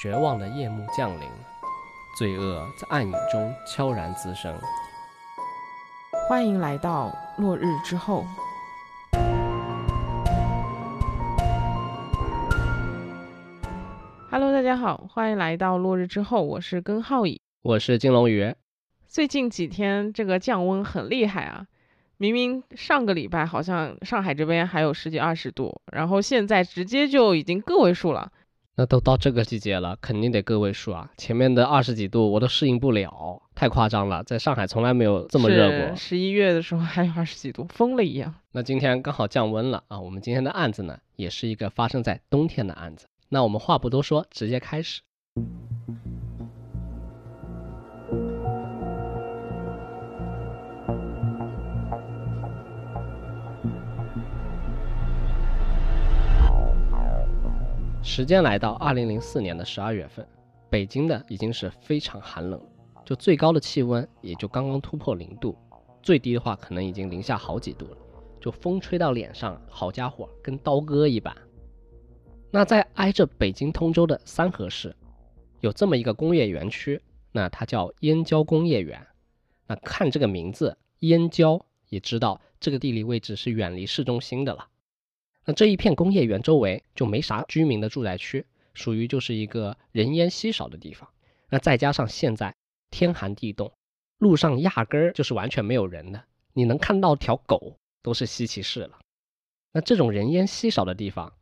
绝望的夜幕降临，罪恶在暗影中悄然滋生。欢迎来到落日之后。Hello，大家好，欢迎来到落日之后，我是根浩乙，我是金龙鱼。最近几天这个降温很厉害啊，明明上个礼拜好像上海这边还有十几二十度，然后现在直接就已经个位数了。那都到这个季节了，肯定得个位数啊！前面的二十几度我都适应不了，太夸张了，在上海从来没有这么热过。十一月的时候还有二十几度，疯了一样。那今天刚好降温了啊！我们今天的案子呢，也是一个发生在冬天的案子。那我们话不多说，直接开始。时间来到二零零四年的十二月份，北京呢已经是非常寒冷，就最高的气温也就刚刚突破零度，最低的话可能已经零下好几度了。就风吹到脸上，好家伙，跟刀割一般。那在挨着北京通州的三河市，有这么一个工业园区，那它叫燕郊工业园。那看这个名字燕郊，也知道这个地理位置是远离市中心的了。那这一片工业园周围就没啥居民的住宅区，属于就是一个人烟稀少的地方。那再加上现在天寒地冻，路上压根儿就是完全没有人的，你能看到条狗都是稀奇事了。那这种人烟稀少的地方，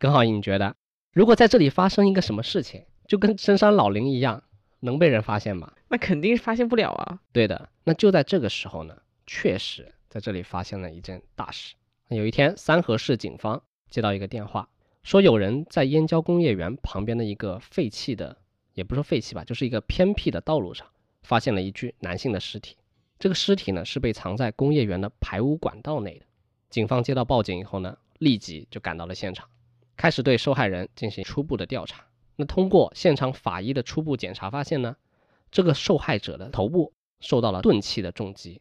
耿好你觉得如果在这里发生一个什么事情，就跟深山老林一样，能被人发现吗？那肯定发现不了啊。对的，那就在这个时候呢，确实在这里发现了一件大事。有一天，三河市警方接到一个电话，说有人在燕郊工业园旁边的一个废弃的，也不说废弃吧，就是一个偏僻的道路上，发现了一具男性的尸体。这个尸体呢，是被藏在工业园的排污管道内的。警方接到报警以后呢，立即就赶到了现场，开始对受害人进行初步的调查。那通过现场法医的初步检查发现呢，这个受害者的头部受到了钝器的重击，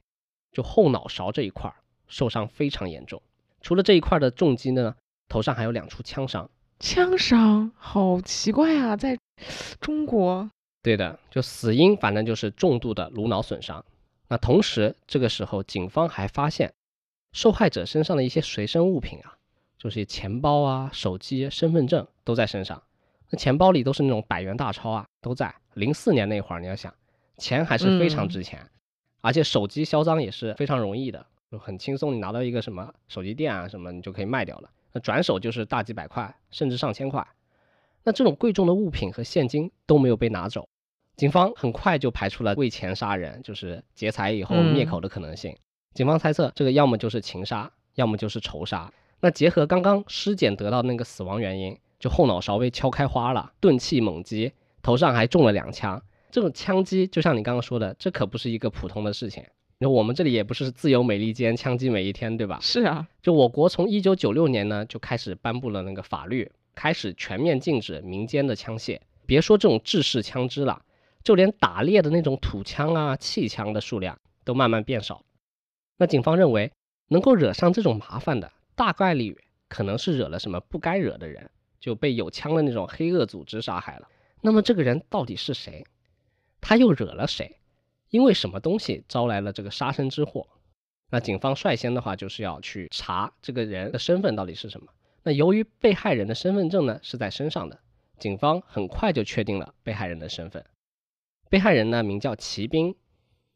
就后脑勺这一块受伤非常严重。除了这一块的重击呢，头上还有两处枪伤。枪伤，好奇怪啊，在中国。对的，就死因反正就是重度的颅脑损伤。那同时，这个时候警方还发现受害者身上的一些随身物品啊，就是钱包啊、手机、身份证都在身上。那钱包里都是那种百元大钞啊，都在。零四年那会儿，你要想，钱还是非常值钱，而且手机销赃也是非常容易的。就很轻松，你拿到一个什么手机店啊什么，你就可以卖掉了。那转手就是大几百块，甚至上千块。那这种贵重的物品和现金都没有被拿走，警方很快就排除了为钱杀人，就是劫财以后灭口的可能性。警方猜测这个要么就是情杀，要么就是仇杀。那结合刚刚尸检得到那个死亡原因，就后脑勺被敲开花了，钝器猛击，头上还中了两枪。这种枪击就像你刚刚说的，这可不是一个普通的事情。那我们这里也不是自由美利坚，枪击每一天，对吧？是啊，就我国从一九九六年呢就开始颁布了那个法律，开始全面禁止民间的枪械。别说这种制式枪支了，就连打猎的那种土枪啊、气枪的数量都慢慢变少。那警方认为，能够惹上这种麻烦的，大概率可能是惹了什么不该惹的人，就被有枪的那种黑恶组织杀害了。那么这个人到底是谁？他又惹了谁？因为什么东西招来了这个杀身之祸？那警方率先的话就是要去查这个人的身份到底是什么。那由于被害人的身份证呢是在身上的，警方很快就确定了被害人的身份。被害人呢名叫齐兵，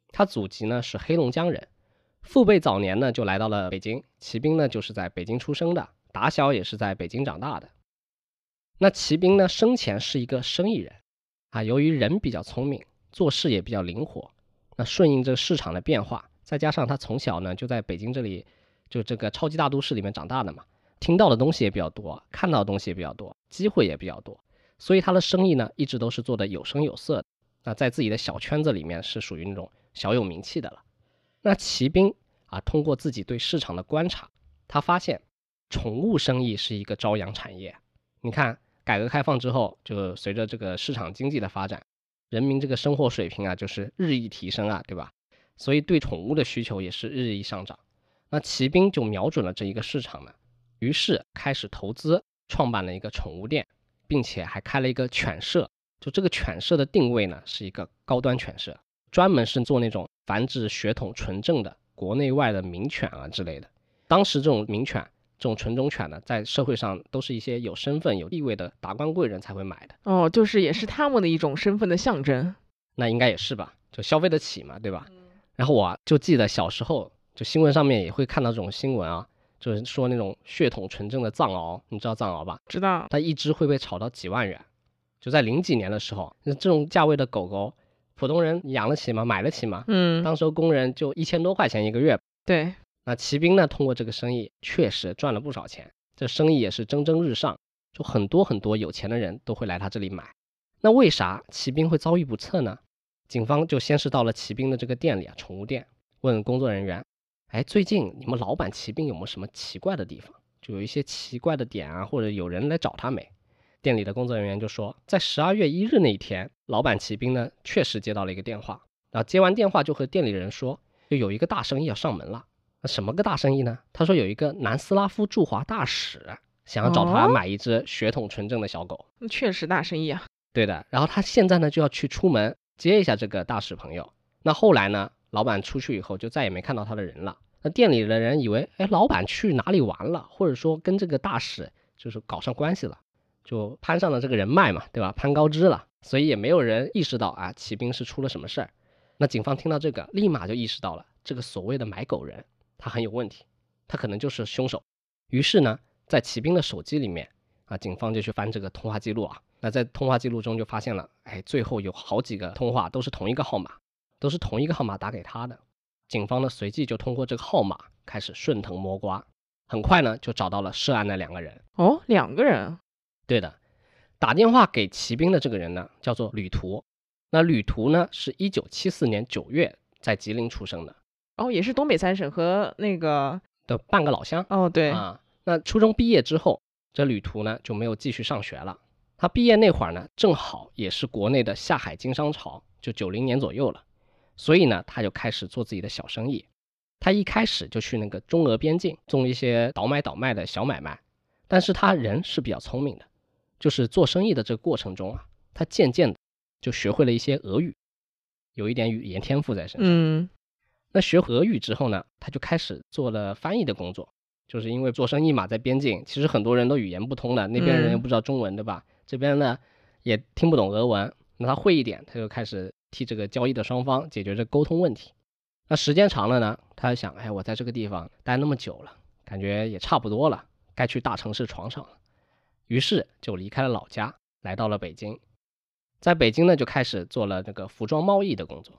他祖籍呢是黑龙江人，父辈早年呢就来到了北京。齐兵呢就是在北京出生的，打小也是在北京长大的。那齐兵呢生前是一个生意人，啊，由于人比较聪明，做事也比较灵活。那顺应这个市场的变化，再加上他从小呢就在北京这里，就这个超级大都市里面长大的嘛，听到的东西也比较多，看到的东西也比较多，机会也比较多，所以他的生意呢一直都是做的有声有色。那在自己的小圈子里面是属于那种小有名气的了。那骑兵啊，通过自己对市场的观察，他发现宠物生意是一个朝阳产业。你看，改革开放之后，就随着这个市场经济的发展。人民这个生活水平啊，就是日益提升啊，对吧？所以对宠物的需求也是日益上涨。那骑兵就瞄准了这一个市场呢，于是开始投资，创办了一个宠物店，并且还开了一个犬舍，就这个犬舍的定位呢是一个高端犬舍，专门是做那种繁殖血统纯正的国内外的名犬啊之类的。当时这种名犬、这种纯种犬呢，在社会上都是一些有身份、有地位的达官贵人才会买的。哦，就是也是他们的一种身份的象征。那应该也是吧，就消费得起嘛，对吧？然后我啊就记得小时候，就新闻上面也会看到这种新闻啊，就是说那种血统纯正的藏獒，你知道藏獒吧？知道。它一只会被炒到几万元。就在零几年的时候，那这种价位的狗狗，普通人养得起吗？买得起吗？嗯，当时候工人就一千多块钱一个月。对。那骑兵呢，通过这个生意确实赚了不少钱，这生意也是蒸蒸日上，就很多很多有钱的人都会来他这里买。那为啥骑兵会遭遇不测呢？警方就先是到了骑兵的这个店里啊，宠物店，问工作人员，哎，最近你们老板骑兵有没有什么奇怪的地方？就有一些奇怪的点啊，或者有人来找他没？店里的工作人员就说，在十二月一日那一天，老板骑兵呢确实接到了一个电话，然后接完电话就和店里人说，就有一个大生意要上门了。那什么个大生意呢？他说有一个南斯拉夫驻华大使想要找他买一只血统纯正的小狗。那确实大生意啊。对的，然后他现在呢就要去出门。接一下这个大使朋友，那后来呢？老板出去以后就再也没看到他的人了。那店里的人以为，哎，老板去哪里玩了，或者说跟这个大使就是搞上关系了，就攀上了这个人脉嘛，对吧？攀高枝了，所以也没有人意识到啊，骑兵是出了什么事儿。那警方听到这个，立马就意识到了这个所谓的买狗人他很有问题，他可能就是凶手。于是呢，在骑兵的手机里面啊，警方就去翻这个通话记录啊。那在通话记录中就发现了，哎，最后有好几个通话都是同一个号码，都是同一个号码打给他的。警方呢随即就通过这个号码开始顺藤摸瓜，很快呢就找到了涉案的两个人。哦，两个人？对的，打电话给骑兵的这个人呢叫做旅途。那旅途呢是一九七四年九月在吉林出生的。哦，也是东北三省和那个的半个老乡。哦，对啊。那初中毕业之后，这旅途呢就没有继续上学了。他毕业那会儿呢，正好也是国内的下海经商潮，就九零年左右了，所以呢，他就开始做自己的小生意。他一开始就去那个中俄边境做一些倒买倒卖的小买卖，但是他人是比较聪明的，就是做生意的这个过程中啊，他渐渐的就学会了一些俄语，有一点语言天赋在身上。嗯，那学俄语之后呢，他就开始做了翻译的工作，就是因为做生意嘛，在边境其实很多人都语言不通的，那边人又不知道中文，对吧？这边呢也听不懂俄文，那他会一点，他就开始替这个交易的双方解决这沟通问题。那时间长了呢，他想，哎，我在这个地方待那么久了，感觉也差不多了，该去大城市闯闯了。于是就离开了老家，来到了北京。在北京呢，就开始做了这个服装贸易的工作。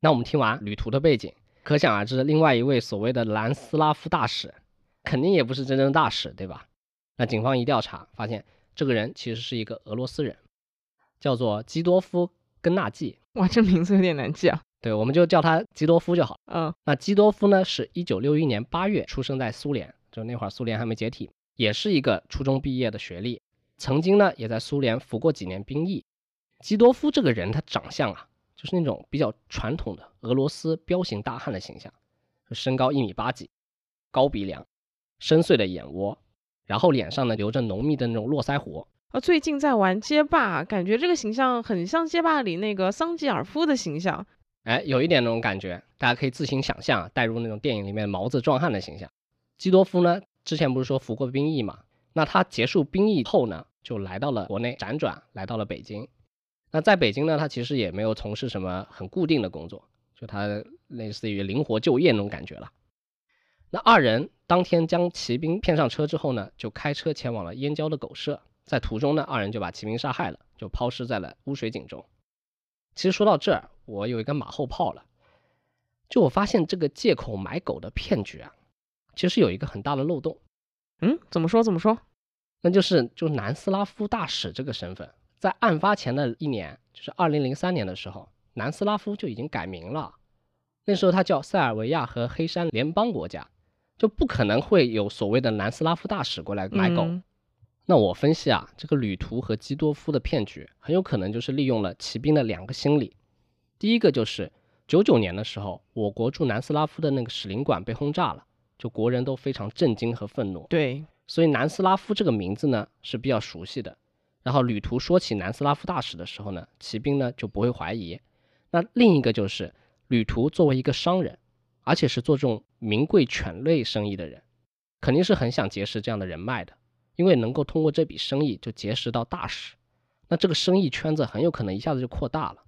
那我们听完旅途的背景，可想而知，另外一位所谓的南斯拉夫大使，肯定也不是真正大使，对吧？那警方一调查，发现。这个人其实是一个俄罗斯人，叫做基多夫根纳季。哇，这名字有点难记啊。对，我们就叫他基多夫就好。嗯，那基多夫呢，是一九六一年八月出生在苏联，就那会儿苏联还没解体，也是一个初中毕业的学历，曾经呢也在苏联服过几年兵役。基多夫这个人，他长相啊，就是那种比较传统的俄罗斯彪形大汉的形象，身高一米八几，高鼻梁，深邃的眼窝。然后脸上呢留着浓密的那种络腮胡啊，最近在玩街霸，感觉这个形象很像街霸里那个桑吉尔夫的形象，哎，有一点那种感觉，大家可以自行想象，带入那种电影里面毛子壮汉的形象。基多夫呢，之前不是说服过兵役嘛？那他结束兵役后呢，就来到了国内辗转，来到了北京。那在北京呢，他其实也没有从事什么很固定的工作，就他类似于灵活就业那种感觉了。那二人当天将骑兵骗上车之后呢，就开车前往了燕郊的狗舍，在途中呢，二人就把骑兵杀害了，就抛尸在了污水井中。其实说到这儿，我有一个马后炮了，就我发现这个借口买狗的骗局啊，其实有一个很大的漏洞。嗯，怎么说？怎么说？那就是就南斯拉夫大使这个身份，在案发前的一年，就是二零零三年的时候，南斯拉夫就已经改名了，那时候他叫塞尔维亚和黑山联邦国家。就不可能会有所谓的南斯拉夫大使过来买狗。那我分析啊，这个旅途和基多夫的骗局很有可能就是利用了骑兵的两个心理。第一个就是九九年的时候，我国驻南斯拉夫的那个使领馆被轰炸了，就国人都非常震惊和愤怒。对，所以南斯拉夫这个名字呢是比较熟悉的。然后旅途说起南斯拉夫大使的时候呢，骑兵呢就不会怀疑。那另一个就是旅途作为一个商人，而且是做这种名贵犬类生意的人，肯定是很想结识这样的人脉的，因为能够通过这笔生意就结识到大使，那这个生意圈子很有可能一下子就扩大了，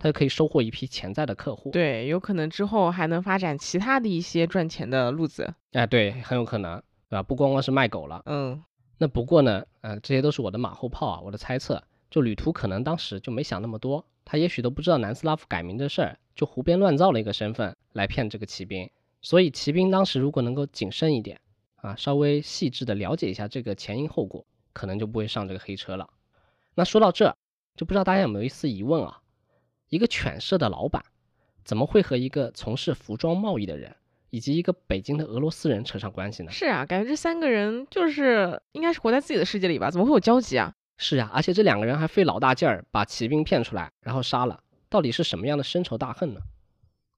他就可以收获一批潜在的客户。对，有可能之后还能发展其他的一些赚钱的路子。哎，对，很有可能，对吧？不光光是卖狗了。嗯，那不过呢，呃，这些都是我的马后炮啊，我的猜测。就旅途可能当时就没想那么多，他也许都不知道南斯拉夫改名的事儿，就胡编乱造了一个身份来骗这个骑兵。所以骑兵当时如果能够谨慎一点啊，稍微细致的了解一下这个前因后果，可能就不会上这个黑车了。那说到这，就不知道大家有没有一丝疑问啊？一个犬舍的老板，怎么会和一个从事服装贸易的人，以及一个北京的俄罗斯人扯上关系呢？是啊，感觉这三个人就是应该是活在自己的世界里吧？怎么会有交集啊？是啊，而且这两个人还费老大劲儿把骑兵骗出来，然后杀了，到底是什么样的深仇大恨呢？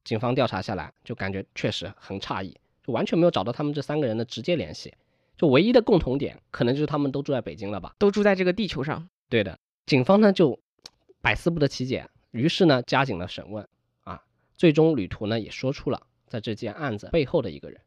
警方调查下来，就感觉确实很诧异，就完全没有找到他们这三个人的直接联系，就唯一的共同点，可能就是他们都住在北京了吧？都住在这个地球上。对的，警方呢就百思不得其解，于是呢加紧了审问，啊，最终旅途呢也说出了在这件案子背后的一个人，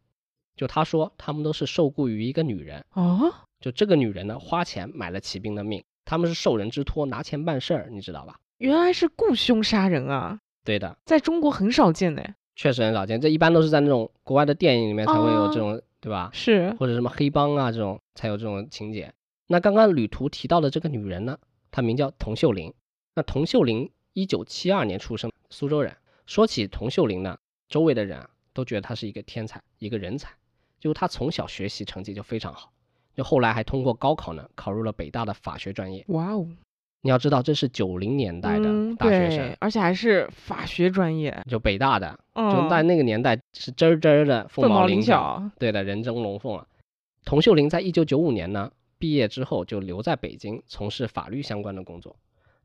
就他说他们都是受雇于一个女人。哦，就这个女人呢，花钱买了骑兵的命，他们是受人之托拿钱办事儿，你知道吧？原来是雇凶杀人啊，对的，在中国很少见呢。确实很少见，这一般都是在那种国外的电影里面才会有这种，对吧？是，或者什么黑帮啊这种才有这种情节。那刚刚旅途提到的这个女人呢，她名叫童秀玲。那童秀玲一九七二年出生，苏州人。说起童秀玲呢，周围的人啊都觉得他是一个天才，一个人才。就是她从小学习成绩就非常好。就后来还通过高考呢，考入了北大的法学专业。哇哦！你要知道，这是九零年代的大学生，而且还是法学专业，就北大的，就在那个年代是真儿真儿的凤毛麟角。对的，人中龙凤啊。童秀玲在一九九五年呢毕业之后，就留在北京从事法律相关的工作，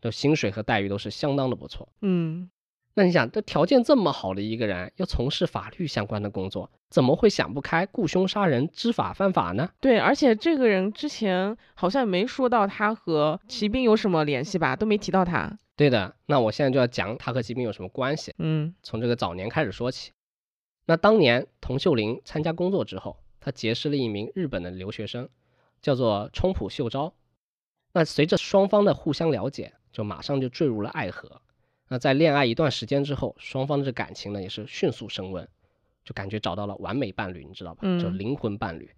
就薪水和待遇都是相当的不错。嗯。那你想，这条件这么好的一个人，要从事法律相关的工作，怎么会想不开雇凶杀人、知法犯法呢？对，而且这个人之前好像没说到他和骑兵有什么联系吧，都没提到他。对的，那我现在就要讲他和骑兵有什么关系。嗯，从这个早年开始说起。那当年童秀玲参加工作之后，她结识了一名日本的留学生，叫做冲浦秀昭。那随着双方的互相了解，就马上就坠入了爱河。那在恋爱一段时间之后，双方的这感情呢也是迅速升温，就感觉找到了完美伴侣，你知道吧？就灵魂伴侣。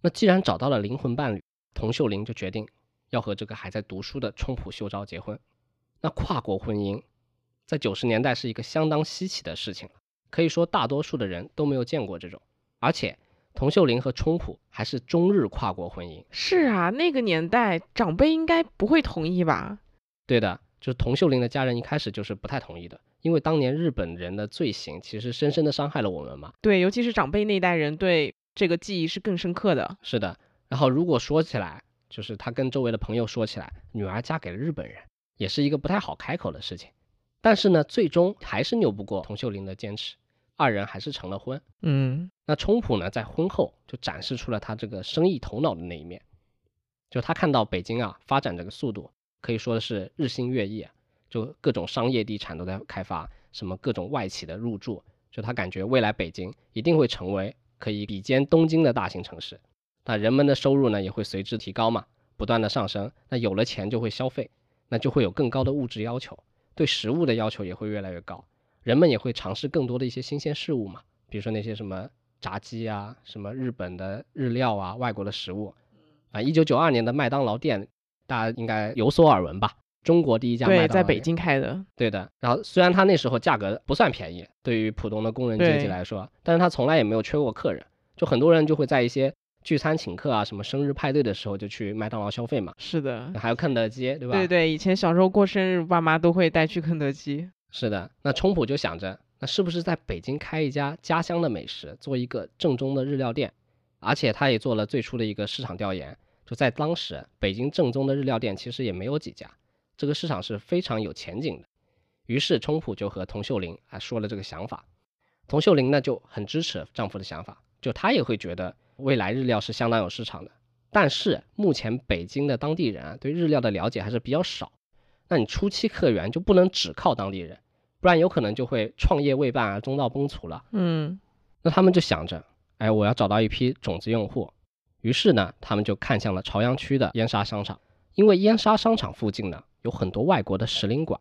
那既然找到了灵魂伴侣，童秀玲就决定要和这个还在读书的冲浦秀昭结婚。那跨国婚姻在九十年代是一个相当稀奇的事情了，可以说大多数的人都没有见过这种。而且童秀玲和冲浦还是中日跨国婚姻。是啊，那个年代长辈应该不会同意吧？对的。就是佟秀玲的家人一开始就是不太同意的，因为当年日本人的罪行其实深深的伤害了我们嘛。对，尤其是长辈那代人对这个记忆是更深刻的。是的，然后如果说起来，就是他跟周围的朋友说起来，女儿嫁给了日本人，也是一个不太好开口的事情。但是呢，最终还是拗不过佟秀玲的坚持，二人还是成了婚。嗯，那冲浦呢，在婚后就展示出了他这个生意头脑的那一面，就他看到北京啊发展这个速度。可以说的是日新月异，就各种商业地产都在开发，什么各种外企的入驻，就他感觉未来北京一定会成为可以比肩东京的大型城市，那人们的收入呢也会随之提高嘛，不断的上升，那有了钱就会消费，那就会有更高的物质要求，对食物的要求也会越来越高，人们也会尝试更多的一些新鲜事物嘛，比如说那些什么炸鸡啊，什么日本的日料啊，外国的食物，啊，一九九二年的麦当劳店。大家应该有所耳闻吧？中国第一家麦当劳对，在北京开的。对的。然后虽然它那时候价格不算便宜，对于普通的工人阶级来说，但是它从来也没有缺过客人。就很多人就会在一些聚餐请客啊、什么生日派对的时候就去麦当劳消费嘛。是的。还有肯德基，对吧？对对，以前小时候过生日，爸妈都会带去肯德基。是的。那冲普就想着，那是不是在北京开一家家乡的美食，做一个正宗的日料店？而且他也做了最初的一个市场调研。就在当时，北京正宗的日料店其实也没有几家，这个市场是非常有前景的。于是冲浦就和童秀玲啊说了这个想法，童秀玲呢就很支持丈夫的想法，就她也会觉得未来日料是相当有市场的，但是目前北京的当地人啊，对日料的了解还是比较少。那你初期客源就不能只靠当地人，不然有可能就会创业未半啊，中道崩殂了。嗯，那他们就想着，哎，我要找到一批种子用户。于是呢，他们就看向了朝阳区的燕莎商场，因为燕莎商场附近呢有很多外国的使领馆，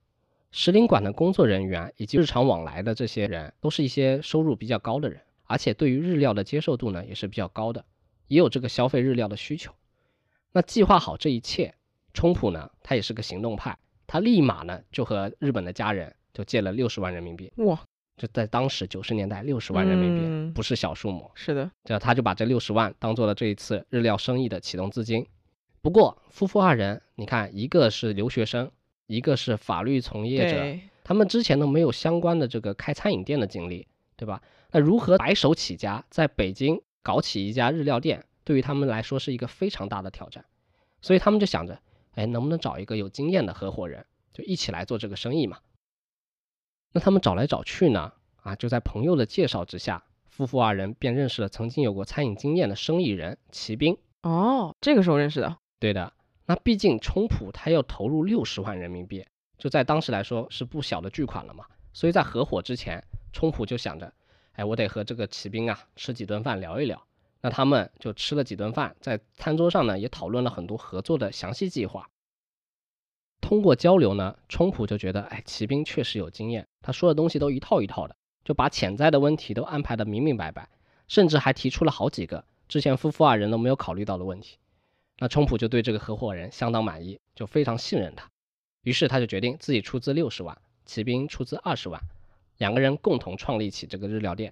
使领馆的工作人员以及日常往来的这些人，都是一些收入比较高的人，而且对于日料的接受度呢也是比较高的，也有这个消费日料的需求。那计划好这一切，冲普呢，他也是个行动派，他立马呢就和日本的家人就借了六十万人民币。哇，就在当时九十年代，六十万人民币、嗯不是小数目。是的，这他就把这六十万当做了这一次日料生意的启动资金。不过夫妇二人，你看，一个是留学生，一个是法律从业者，他们之前都没有相关的这个开餐饮店的经历，对吧？那如何白手起家，在北京搞起一家日料店，对于他们来说是一个非常大的挑战。所以他们就想着，哎，能不能找一个有经验的合伙人，就一起来做这个生意嘛？那他们找来找去呢，啊，就在朋友的介绍之下，夫妇二人便认识了曾经有过餐饮经验的生意人齐兵。哦，这个时候认识的，对的，那毕竟冲普他要投入六十万人民币，就在当时来说是不小的巨款了嘛。所以在合伙之前，冲普就想着，哎，我得和这个骑兵啊吃几顿饭聊一聊。那他们就吃了几顿饭，在餐桌上呢也讨论了很多合作的详细计划。通过交流呢，冲普就觉得，哎，骑兵确实有经验，他说的东西都一套一套的，就把潜在的问题都安排的明明白白，甚至还提出了好几个之前夫妇二人都没有考虑到的问题。那冲普就对这个合伙人相当满意，就非常信任他，于是他就决定自己出资六十万，骑兵出资二十万，两个人共同创立起这个日料店。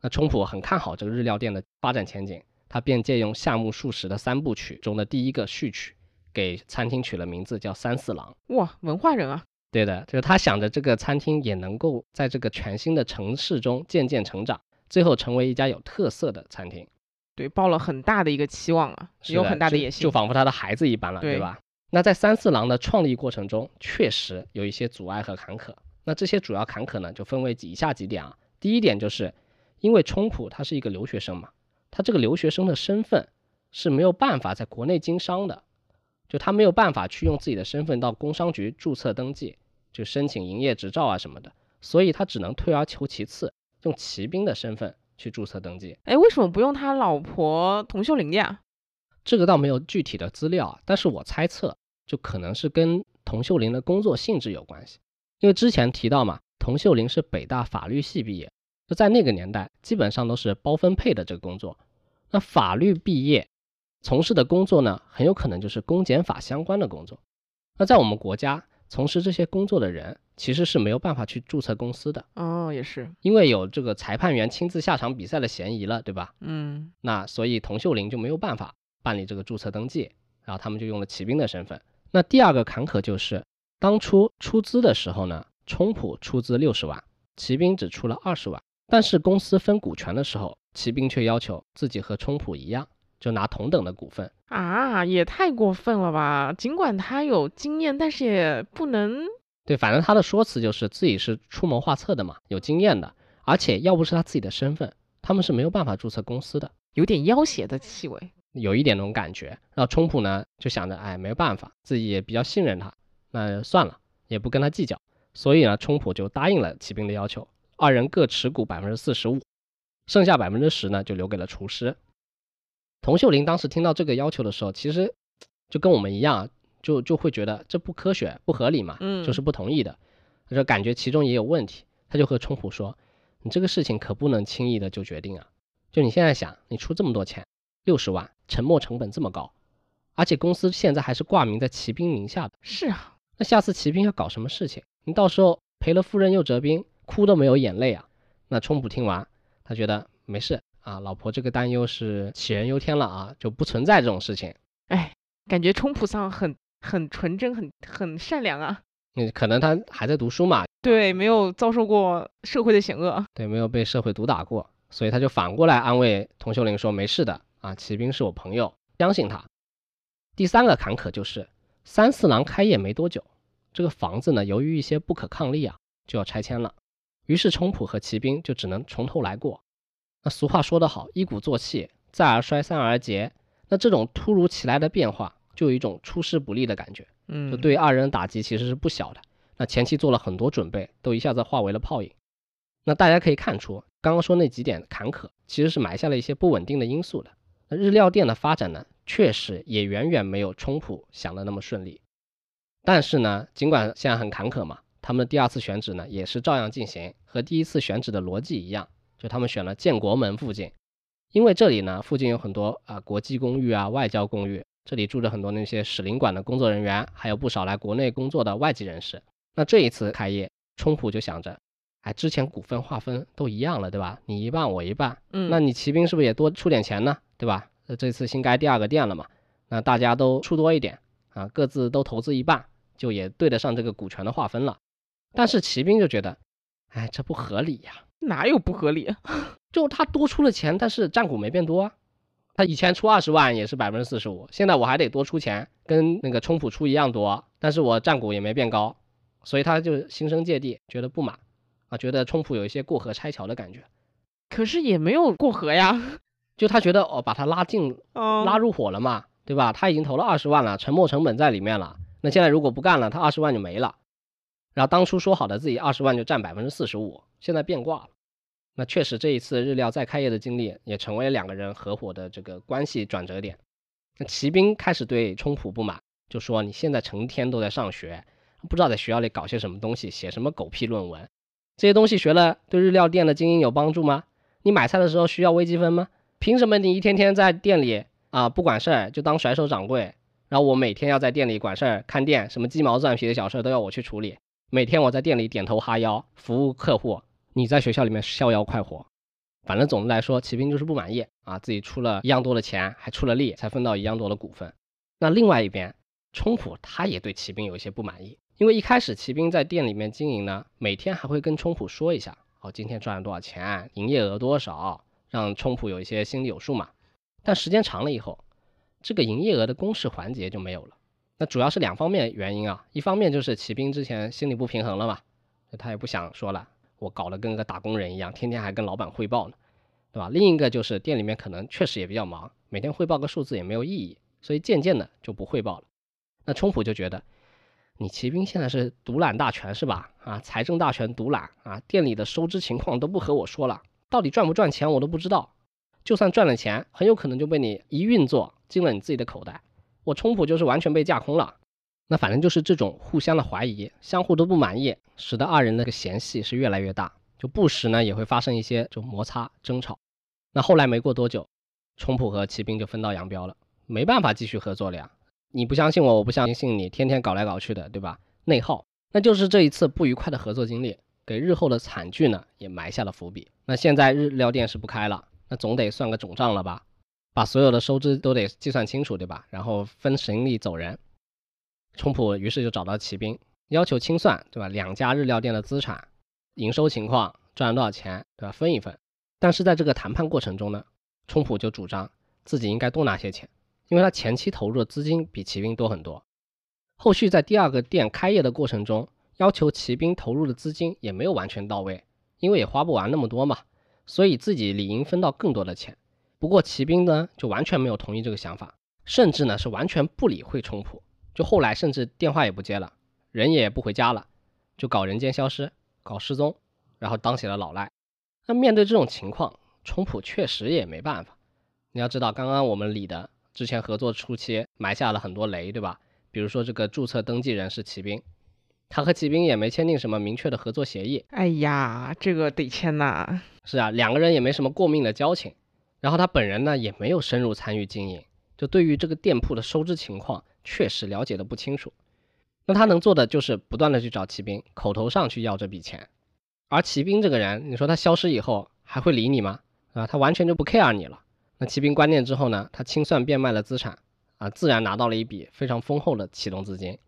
那冲普很看好这个日料店的发展前景，他便借用夏目漱石的三部曲中的第一个序曲，给餐厅取了名字叫三四郎。哇，文化人啊，对的，就是他想着这个餐厅也能够在这个全新的城市中渐渐成长，最后成为一家有特色的餐厅。对，抱了很大的一个期望啊，是有很大的野心，就仿佛他的孩子一般了，对对吧？那在三四郎的创立过程中，确实有一些阻碍和坎坷。那这些主要坎坷呢，就分为以下几点啊。第一点就是，因为冲浦他是一个留学生嘛，他这个留学生的身份是没有办法在国内经商的，就他没有办法去用自己的身份到工商局注册登记，就申请营业执照啊什么的，所以他只能退而求其次，用骑兵的身份去注册登记。哎，为什么不用他老婆佟秀玲的呀？这个倒没有具体的资料啊，但是我猜测，就可能是跟佟秀玲的工作性质有关系。因为之前提到嘛，佟秀玲是北大法律系毕业，就在那个年代，基本上都是包分配的这个工作。那法律毕业从事的工作呢，很有可能就是公检法相关的工作。那在我们国家从事这些工作的人，其实是没有办法去注册公司的，哦，也是，因为有这个裁判员亲自下场比赛的嫌疑了，对吧？嗯，那所以童秀玲就没有办法办理这个注册登记，然后他们就用了骑兵的身份。那第二个坎坷就是，当初出资的时候呢，冲普出资六十万，骑兵只出了二十万，但是公司分股权的时候，骑兵却要求自己和冲普一样，就拿同等的股份。啊，也太过分了吧！尽管他有经验，但是也不能，对，反正他的说辞就是自己是出谋划策的嘛，有经验的，而且要不是他自己的身份，他们是没有办法注册公司的。有点要挟的气味。有一点那种感觉。然后冲普呢就想着，哎，没有办法，自己也比较信任他，那算了，也不跟他计较。所以呢，冲普就答应了骑兵的要求，二人各持股百分之四十五，剩下百分之十呢就留给了厨师。童秀玲当时听到这个要求的时候，其实就跟我们一样，就就会觉得这不科学、不合理嘛，嗯就是不同意的，他就感觉其中也有问题。他就和冲普说：“你这个事情可不能轻易的就决定啊！就你现在想，你出这么多钱，六十万，沉没成本这么高，而且公司现在还是挂名在骑兵名下的，是啊，那下次骑兵要搞什么事情，你到时候赔了夫人又折兵，哭都没有眼泪啊！”那冲普听完，他觉得没事啊，老婆这个担忧是杞人忧天了啊，就不存在这种事情。哎，感觉冲普桑很很纯真，很很善良啊。嗯，可能他还在读书嘛，对，没有遭受过社会的险恶。对，没有被社会毒打过，所以他就反过来安慰童秀玲说：“没事的啊，骑兵是我朋友，相信他。”第三个坎坷就是三四郎开业没多久，这个房子呢，由于一些不可抗力啊，就要拆迁了，于是冲普和骑兵就只能从头来过。那俗话说得好，一鼓作气，再而衰，三而竭。那这种突如其来的变化，就有一种出师不利的感觉，嗯，就对二人的打击其实是不小的。那前期做了很多准备，都一下子化为了泡影。那大家可以看出，刚刚说那几点坎坷，其实是埋下了一些不稳定的因素的。那日料店的发展呢，确实也远远没有冲普想的那么顺利。但是呢，尽管现在很坎坷嘛，他们的第二次选址呢，也是照样进行，和第一次选址的逻辑一样，就他们选了建国门附近，因为这里呢附近有很多啊国际公寓啊、外交公寓，这里住着很多那些使领馆的工作人员，还有不少来国内工作的外籍人士。那这一次开业，冲普就想着，哎，之前股份划分都一样了，对吧？你一半我一半，嗯，那你骑兵是不是也多出点钱呢？对吧？那这次新开第二个店了嘛，那大家都出多一点啊，各自都投资一半。就也对得上这个股权的划分了，但是骑兵就觉得，哎，这不合理呀，哪有不合理？就他多出了钱，但是占股没变多啊。他以前出二十万也是百分之四十五，现在我还得多出钱，跟那个冲普出一样多，但是我占股也没变高，所以他就心生芥蒂，觉得不满啊，觉得冲普有一些过河拆桥的感觉。可是也没有过河呀，就他觉得哦，把他拉进拉入伙了嘛，对吧？他已经投了二十万了，沉没成本在里面了。那现在如果不干了，他二十万就没了。然后当初说好的自己二十万就占百分之四十五，现在变卦了。那确实这一次日料再开业的经历，也成为两个人合伙的这个关系转折点。那骑兵开始对冲普不满，就说你现在成天都在上学，不知道在学校里搞些什么东西，写什么狗屁论文，这些东西学了对日料店的经营有帮助吗？你买菜的时候需要微积分吗？凭什么你一天天在店里啊不管事儿就当甩手掌柜？然后我每天要在店里管事儿、看店，什么鸡毛蒜皮的小事都要我去处理。每天我在店里点头哈腰服务客户，你在学校里面逍遥快活。反正总的来说，骑兵就是不满意啊，自己出了一样多的钱，还出了力，才分到一样多的股份。那另外一边，冲普他也对骑兵有一些不满意，因为一开始骑兵在店里面经营呢，每天还会跟冲普说一下，哦，今天赚了多少钱，营业额多少，让冲普有一些心里有数嘛。但时间长了以后，这个营业额的公示环节就没有了，那主要是两方面原因啊，一方面就是骑兵之前心里不平衡了嘛，他也不想说了，我搞得跟个打工人一样，天天还跟老板汇报呢，对吧？另一个就是店里面可能确实也比较忙，每天汇报个数字也没有意义，所以渐渐的就不汇报了。那冲普就觉得，你骑兵现在是独揽大权是吧？啊，财政大权独揽啊，店里的收支情况都不和我说了，到底赚不赚钱我都不知道。就算赚了钱，很有可能就被你一运作进了你自己的口袋。我冲普就是完全被架空了。那反正就是这种互相的怀疑，相互都不满意，使得二人那个嫌隙是越来越大。就不时呢也会发生一些就摩擦争吵。那后来没过多久，冲普和骑兵就分道扬镳了，没办法继续合作了呀。你不相信我，我不相信你，天天搞来搞去的，对吧？内耗，那就是这一次不愉快的合作经历，给日后的惨剧呢也埋下了伏笔。那现在日料店是不开了。那总得算个总账了吧，把所有的收支都得计算清楚，对吧？然后分神力走人。冲普于是就找到骑兵，要求清算，对吧？两家日料店的资产、营收情况、赚了多少钱，对吧？分一分。但是在这个谈判过程中呢，冲普就主张自己应该多拿些钱，因为他前期投入的资金比骑兵多很多。后续在第二个店开业的过程中，要求骑兵投入的资金也没有完全到位，因为也花不完那么多嘛。所以自己理应分到更多的钱，不过骑兵呢就完全没有同意这个想法，甚至呢是完全不理会冲突，就后来甚至电话也不接了，人也不回家了，就搞人间消失，搞失踪，然后当起了老赖。那面对这种情况，冲普确实也没办法。你要知道，刚刚我们理的之前合作初期埋下了很多雷，对吧？比如说这个注册登记人是骑兵。他和骑兵也没签订什么明确的合作协议。哎呀，这个得签呐。是啊，两个人也没什么过命的交情。然后他本人呢，也没有深入参与经营，就对于这个店铺的收支情况，确实了解的不清楚。那他能做的就是不断的去找骑兵，口头上去要这笔钱。而骑兵这个人，你说他消失以后还会理你吗？啊，他完全就不 care 你了。那骑兵关店之后呢，他清算变卖了资产，啊，自然拿到了一笔非常丰厚的启动资金。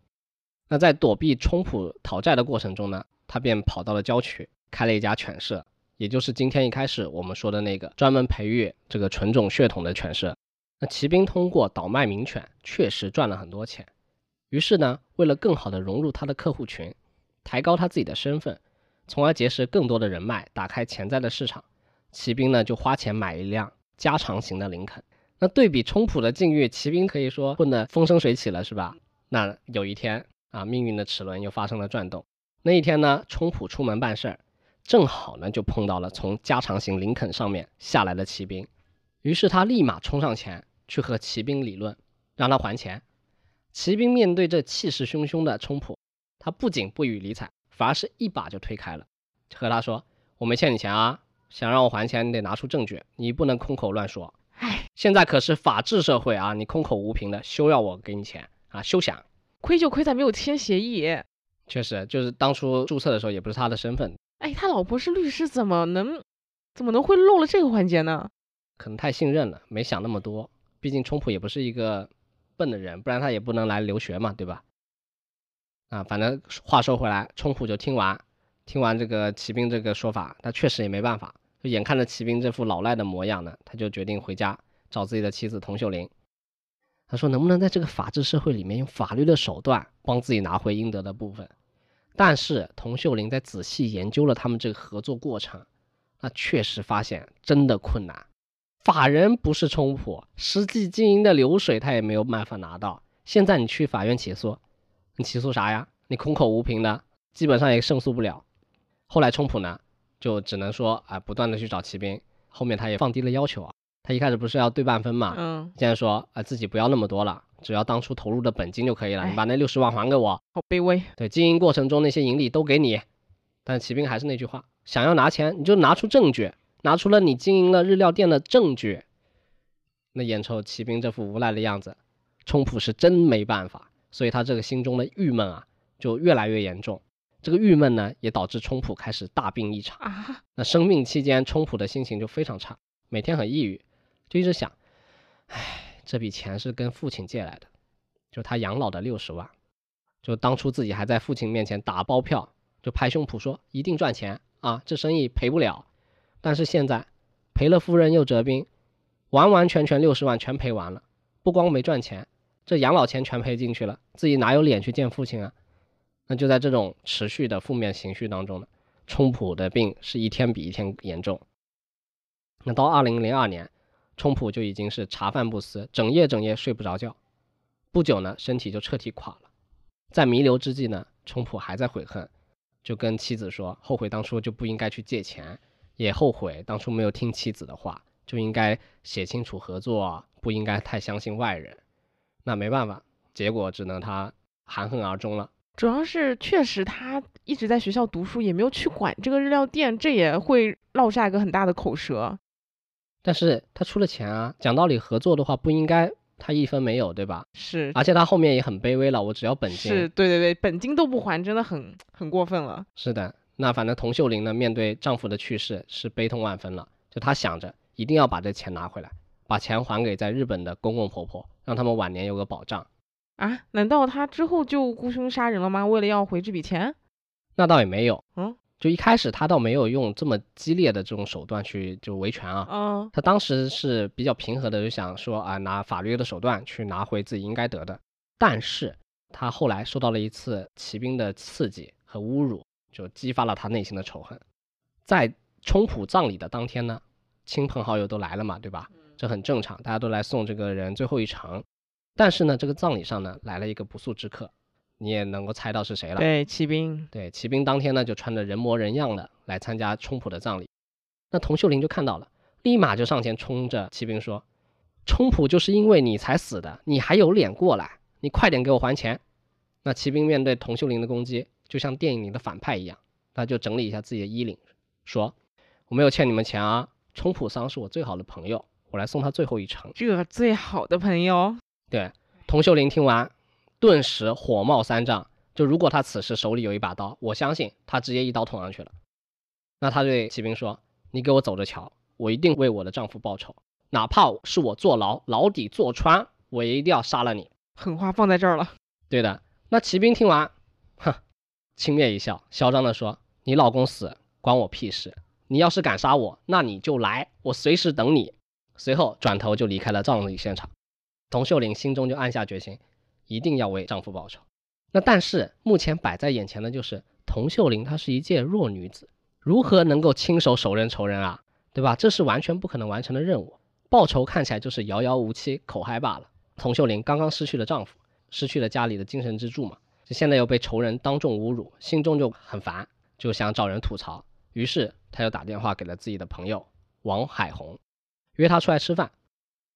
那在躲避冲普讨债的过程中呢，他便跑到了郊区，开了一家犬舍，也就是今天一开始我们说的那个专门培育这个纯种血统的犬舍。那骑兵通过倒卖名犬，确实赚了很多钱。于是呢，为了更好的融入他的客户群，抬高他自己的身份，从而结识更多的人脉，打开潜在的市场，骑兵呢就花钱买一辆加长型的林肯。那对比冲普的境遇，骑兵可以说混得风生水起了，是吧？那有一天啊，命运的齿轮又发生了转动。那一天呢，冲普出门办事儿，正好呢就碰到了从加长型林肯上面下来的骑兵，于是他立马冲上前去和骑兵理论，让他还钱。骑兵面对这气势汹汹的冲普，他不仅不予理睬，反而是一把就推开了，和他说：“我没欠你钱啊，想让我还钱，你得拿出证据，你不能空口乱说。哎，现在可是法治社会啊，你空口无凭的，休要我给你钱啊，休想！亏就亏在没有签协议。确实，就是当初注册的时候也不是他的身份，哎，他老婆是律师，怎么能怎么能会漏了这个环节呢？可能太信任了，没想那么多。毕竟冲普也不是一个笨的人，不然他也不能来留学嘛，对吧？啊，反正话说回来，冲普就听完，听完这个骑兵这个说法，他确实也没办法，就眼看着骑兵这副老赖的模样呢，他就决定回家找自己的妻子童秀玲。他说能不能在这个法治社会里面用法律的手段帮自己拿回应得的部分？但是童秀玲在仔细研究了他们这个合作过程，那确实发现真的困难。法人不是冲普，实际经营的流水他也没有办法拿到。现在你去法院起诉，你起诉啥呀？你空口无凭的，基本上也胜诉不了。后来冲普呢，就只能说啊，不断的去找骑兵。后面他也放低了要求啊，他一开始不是要对半分嘛，嗯，现在说啊自己不要那么多了，只要当初投入的本金就可以了，哎你把那六十万还给我。好卑微。对，经营过程中那些盈利都给你。但骑兵还是那句话，想要拿钱，你就拿出证据，拿出了你经营了日料店的证据。那眼瞅骑兵这副无赖的样子，冲普是真没办法，所以他这个心中的郁闷啊，就越来越严重。这个郁闷呢，也导致冲普开始大病一场。啊，那生病期间，冲普的心情就非常差，每天很抑郁，就一直想，唉，这笔钱是跟父亲借来的，就他养老的六十万，就当初自己还在父亲面前打包票，就拍胸脯说一定赚钱啊，这生意赔不了。但是现在赔了夫人又折兵，完完全全六十万全赔完了，不光没赚钱，这养老钱全赔进去了，自己哪有脸去见父亲啊？那就在这种持续的负面情绪当中呢，冲普的病是一天比一天严重。那到二零零二年，冲普就已经是茶饭不思，整夜整夜睡不着觉。不久呢，身体就彻底垮了。在弥留之际呢，冲普还在悔恨，就跟妻子说，后悔当初就不应该去借钱，也后悔当初没有听妻子的话，就应该写清楚合作，不应该太相信外人。那没办法，结果只能他含恨而终了。主要是确实他一直在学校读书，也没有去管这个日料店，这也会落下一个很大的口舌。但是他出了钱啊，讲道理合作的话不应该他一分没有，对吧？是而且他后面也很卑微了，我只要本金。是，对对对，本金都不还，真的很很过分了。是的，那反正童秀玲呢，面对丈夫的去世是悲痛万分了，就她想着一定要把这钱拿回来，把钱还给在日本的公公婆婆，让他们晚年有个保障。啊？难道她之后就雇凶杀人了吗？为了要回这笔钱？那倒也没有，嗯，就一开始他倒没有用这么激烈的这种手段去就维权啊，嗯他当时是比较平和的，就想说啊，拿法律的手段去拿回自己应该得的。但是他后来受到了一次骑兵的刺激和侮辱，就激发了他内心的仇恨。在冲普葬礼的当天呢，亲朋好友都来了嘛，对吧？这很正常，大家都来送这个人最后一程。但是呢，这个葬礼上呢，来了一个不速之客，你也能够猜到是谁了。对，骑兵。对，骑兵当天呢就穿着人模人样的来参加冲普的葬礼。那童秀玲就看到了，立马就上前冲着骑兵说：“冲普就是因为你才死的，你还有脸过来？你快点给我还钱！”那骑兵面对童秀玲的攻击，就像电影里的反派一样，他就整理一下自己的衣领，说：“我没有欠你们钱啊，冲普桑是我最好的朋友，我来送他最后一程。”这最好的朋友，对，童秀玲听完，顿时火冒三丈。就如果他此时手里有一把刀，我相信他直接一刀捅上去了。那他对骑兵说：“你给我走着瞧，我一定为我的丈夫报仇，哪怕是我坐牢，牢底坐穿，我也一定要杀了你。狠话放在这儿了。”对的。那骑兵听完，哼，轻蔑一笑，嚣张地说：“你老公死关我屁事，你要是敢杀我，那你就来，我随时等你。”随后转头就离开了葬礼现场。童秀玲心中就暗下决心，一定要为丈夫报仇。那但是目前摆在眼前的就是童秀玲，她是一介弱女子，如何能够亲手手刃仇人啊？对吧？这是完全不可能完成的任务。报仇看起来就是遥遥无期，口嗨罢了。童秀玲刚刚失去了丈夫，失去了家里的精神支柱嘛，这现在又被仇人当众侮辱，心中就很烦，就想找人吐槽。于是她就打电话给了自己的朋友王海红，约他出来吃饭。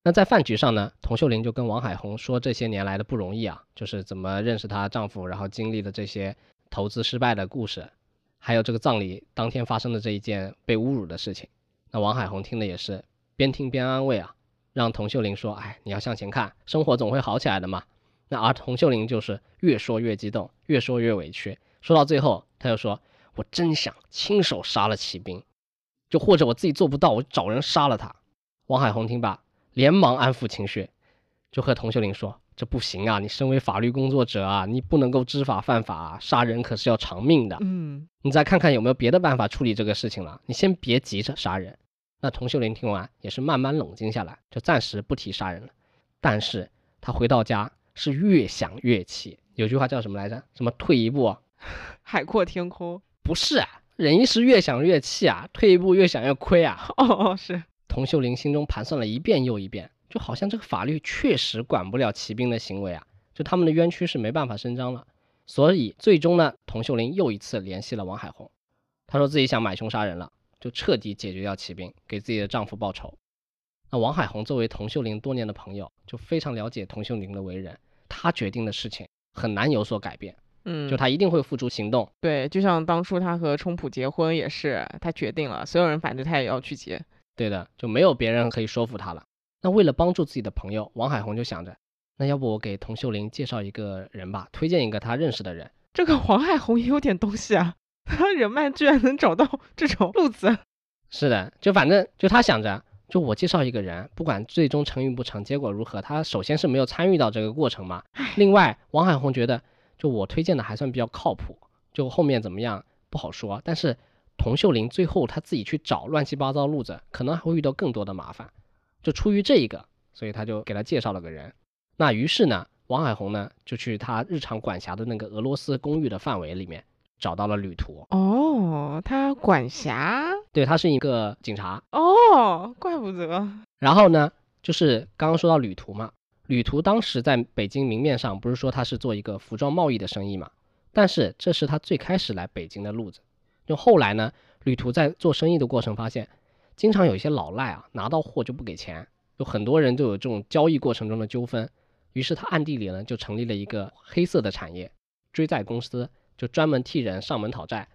那在饭局上呢，童秀玲就跟王海红说这些年来的不容易啊，就是怎么认识她丈夫，然后经历的这些投资失败的故事，还有这个葬礼当天发生的这一件被侮辱的事情。那王海红听的也是边听边安慰啊。让童秀玲说：“哎，你要向前看，生活总会好起来的嘛。”那而童秀玲就是越说越激动，越说越委屈。说到最后，她又说：“我真想亲手杀了骑兵，就或者我自己做不到，我找人杀了他。”王海红听罢，连忙安抚情绪，就和童秀玲说：“这不行啊，你身为法律工作者啊，你不能够知法犯法，杀人可是要偿命的。嗯，你再看看有没有别的办法处理这个事情了。你先别急着杀人。”那童秀玲听完也是慢慢冷静下来，就暂时不提杀人了。但是她回到家是越想越气。有句话叫什么来着？什么退一步，海阔天空？不是啊，人一时越想越气啊，退一步越想越亏啊。哦哦，是。童秀玲心中盘算了一遍又一遍，就好像这个法律确实管不了骑兵的行为啊，就他们的冤屈是没办法伸张了。所以最终呢，童秀玲又一次联系了王海红，她说自己想买凶杀人了。就彻底解决掉骑兵，给自己的丈夫报仇。那王海红作为童秀玲多年的朋友，就非常了解童秀玲的为人。她决定的事情很难有所改变，嗯，就他一定会付诸行动。对，就像当初他和冲普结婚也是，他决定了，所有人反对他也要去结。对的，就没有别人可以说服他了。那为了帮助自己的朋友，王海红就想着，那要不我给童秀玲介绍一个人吧，推荐一个他认识的人。这个王海红也有点东西啊。他人脉居然能找到这种路子，是的，就反正就他想着，就我介绍一个人，不管最终成与不成，结果如何，他首先是没有参与到这个过程嘛。另外，王海红觉得，就我推荐的还算比较靠谱，就后面怎么样不好说。但是童秀玲最后他自己去找乱七八糟路子，可能还会遇到更多的麻烦。就出于这一个，所以他就给他介绍了个人。那于是呢，王海红呢就去他日常管辖的那个俄罗斯公寓的范围里面。找到了旅途哦，他管辖，对他是一个警察哦，怪不得。然后呢，就是刚刚说到旅途嘛，旅途当时在北京明面上不是说他是做一个服装贸易的生意嘛，但是这是他最开始来北京的路子。就后来呢，旅途在做生意的过程发现，经常有一些老赖啊，拿到货就不给钱，有很多人就有这种交易过程中的纠纷，于是他暗地里呢就成立了一个黑色的产业追债公司。就专门替人上门讨债，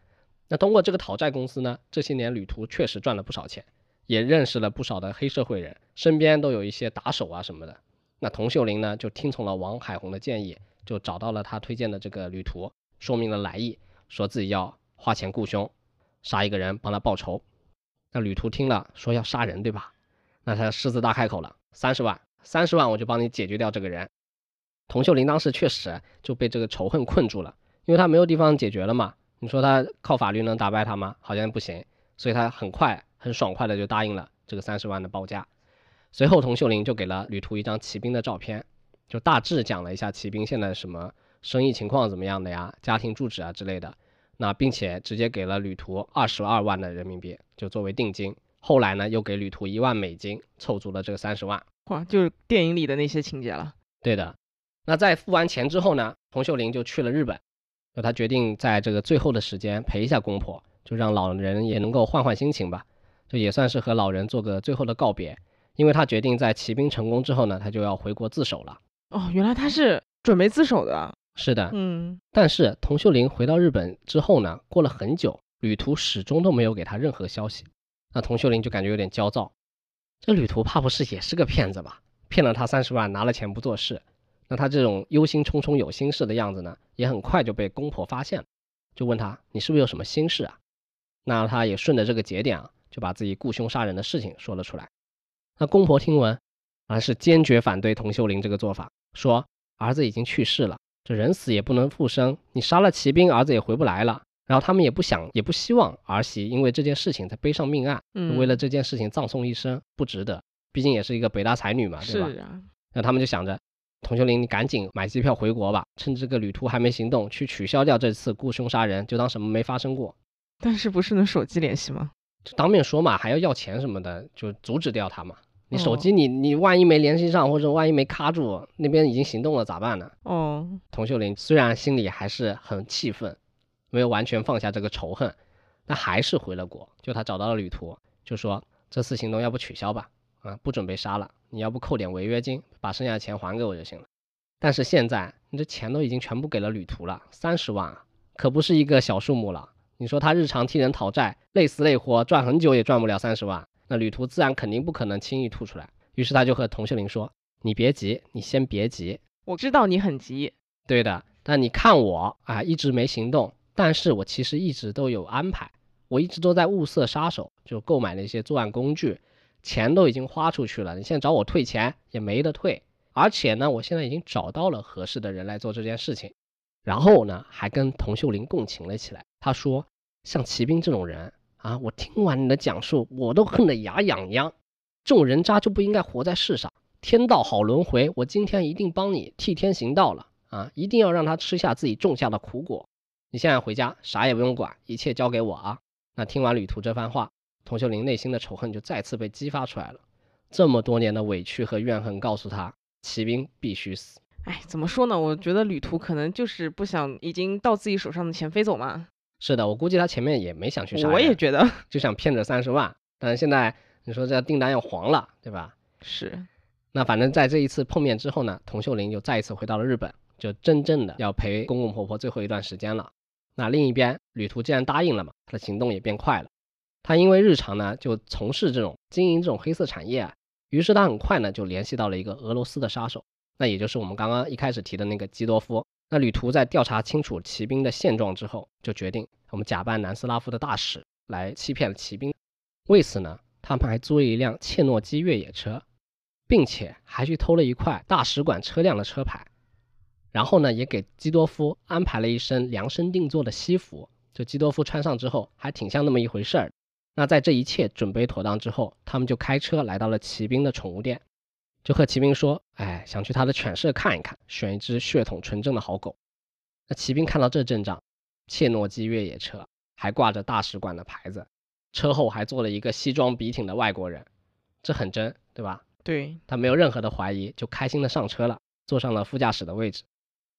那通过这个讨债公司呢，这些年旅途确实赚了不少钱，也认识了不少的黑社会人，身边都有一些打手啊什么的。那童秀玲呢，就听从了王海红的建议，就找到了他推荐的这个旅途，说明了来意，说自己要花钱雇凶，杀一个人帮他报仇。那旅途听了说要杀人，对吧？那他狮子大开口了，三十万，三十万我就帮你解决掉这个人。童秀玲当时确实就被这个仇恨困住了。因为他没有地方解决了嘛，你说他靠法律能打败他吗？好像不行，所以他很快很爽快的就答应了这个三十万的报价。随后，童秀玲就给了旅途一张骑兵的照片，就大致讲了一下骑兵现在什么生意情况怎么样的呀，家庭住址啊之类的。那并且直接给了旅途二十二万的人民币，就作为定金。后来呢，又给旅途一万美金，凑足了这个三十万。哇，就是电影里的那些情节了。对的。那在付完钱之后呢，洪秀玲就去了日本。那他决定在这个最后的时间陪一下公婆，就让老人也能够换换心情吧，就也算是和老人做个最后的告别。因为他决定在骑兵成功之后呢，他就要回国自首了。哦，原来他是准备自首的。是的，嗯。但是童秀玲回到日本之后呢，过了很久，旅途始终都没有给他任何消息。那童秀玲就感觉有点焦躁，这旅途怕不是也是个骗子吧？骗了他三十万，拿了钱不做事。那他这种忧心忡忡、有心事的样子呢，也很快就被公婆发现了，就问他：“你是不是有什么心事啊？”那他也顺着这个节点啊，就把自己雇凶杀人的事情说了出来。那公婆听闻，而是坚决反对童秀玲这个做法，说：“儿子已经去世了，这人死也不能复生，你杀了骑兵，儿子也回不来了。然后他们也不想，也不希望儿媳因为这件事情才背上命案，为了这件事情葬送一生，不值得。毕竟也是一个北大才女嘛，对吧？是啊。那他们就想着。”童秀玲，你赶紧买机票回国吧，趁这个旅途还没行动，去取消掉这次雇凶杀人，就当什么没发生过。但是不是能手机联系吗？就当面说嘛，还要要钱什么的，就阻止掉他嘛。你手机你你万一没联系上，或者万一没卡住，那边已经行动了咋办呢？哦，童秀玲虽然心里还是很气愤，没有完全放下这个仇恨，但还是回了国。就他找到了旅途，就说这次行动要不取消吧，啊，不准备杀了，你要不扣点违约金，把剩下的钱还给我就行了。但是现在你这钱都已经全部给了旅途了，三十万啊，可不是一个小数目了。你说他日常替人讨债，累死累活赚很久也赚不了三十万，那旅途自然肯定不可能轻易吐出来。于是他就和童秀玲说：“你别急，你先别急，我知道你很急，对的。但你看我啊，一直没行动，但是我其实一直都有安排，我一直都在物色杀手，就购买那些作案工具，钱都已经花出去了。你现在找我退钱也没得退。”而且呢，我现在已经找到了合适的人来做这件事情，然后呢，还跟童秀玲共情了起来。他说：“像骑兵这种人啊，我听完你的讲述，我都恨得牙痒痒。这种人渣就不应该活在世上。天道好轮回，我今天一定帮你替天行道了啊！一定要让他吃下自己种下的苦果。你现在回家，啥也不用管，一切交给我啊！”那听完旅途这番话，童秀玲内心的仇恨就再次被激发出来了。这么多年的委屈和怨恨告诉他。骑兵必须死。哎，怎么说呢？我觉得旅途可能就是不想已经到自己手上的钱飞走嘛。是的，我估计他前面也没想去杀。我也觉得，就想骗这三十万。但是现在你说这订单要黄了，对吧？是。那反正在这一次碰面之后呢，童秀玲又再一次回到了日本，就真正的要陪公公婆婆最后一段时间了。那另一边，旅途既然答应了嘛，他的行动也变快了。他因为日常呢就从事这种经营这种黑色产业啊。于是他很快呢就联系到了一个俄罗斯的杀手，那也就是我们刚刚一开始提的那个基多夫。那旅途在调查清楚骑兵的现状之后，就决定我们假扮南斯拉夫的大使来欺骗骑兵。为此呢，他们还租了一辆切诺基越野车，并且还去偷了一块大使馆车辆的车牌。然后呢，也给基多夫安排了一身量身定做的西服，就基多夫穿上之后还挺像那么一回事儿。那在这一切准备妥当之后，他们就开车来到了骑兵的宠物店，就和骑兵说：“哎，想去他的犬舍看一看，选一只血统纯正的好狗。”那骑兵看到这阵仗，切诺基越野车还挂着大使馆的牌子，车后还坐了一个西装笔挺的外国人，这很真，对吧？对他没有任何的怀疑，就开心的上车了，坐上了副驾驶的位置。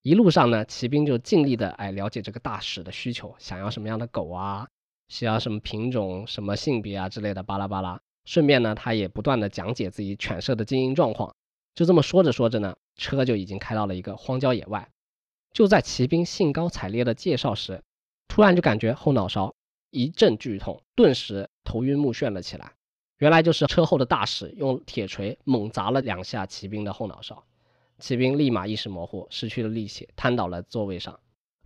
一路上呢，骑兵就尽力的哎了解这个大使的需求，想要什么样的狗啊？需要什么品种、什么性别啊之类的，巴拉巴拉。顺便呢，他也不断的讲解自己犬舍的经营状况。就这么说着说着呢，车就已经开到了一个荒郊野外。就在骑兵兴高采烈的介绍时，突然就感觉后脑勺一阵剧痛，顿时头晕目眩了起来。原来就是车后的大使用铁锤猛砸了两下骑兵的后脑勺，骑兵立马意识模糊，失去了力气，瘫倒了座位上。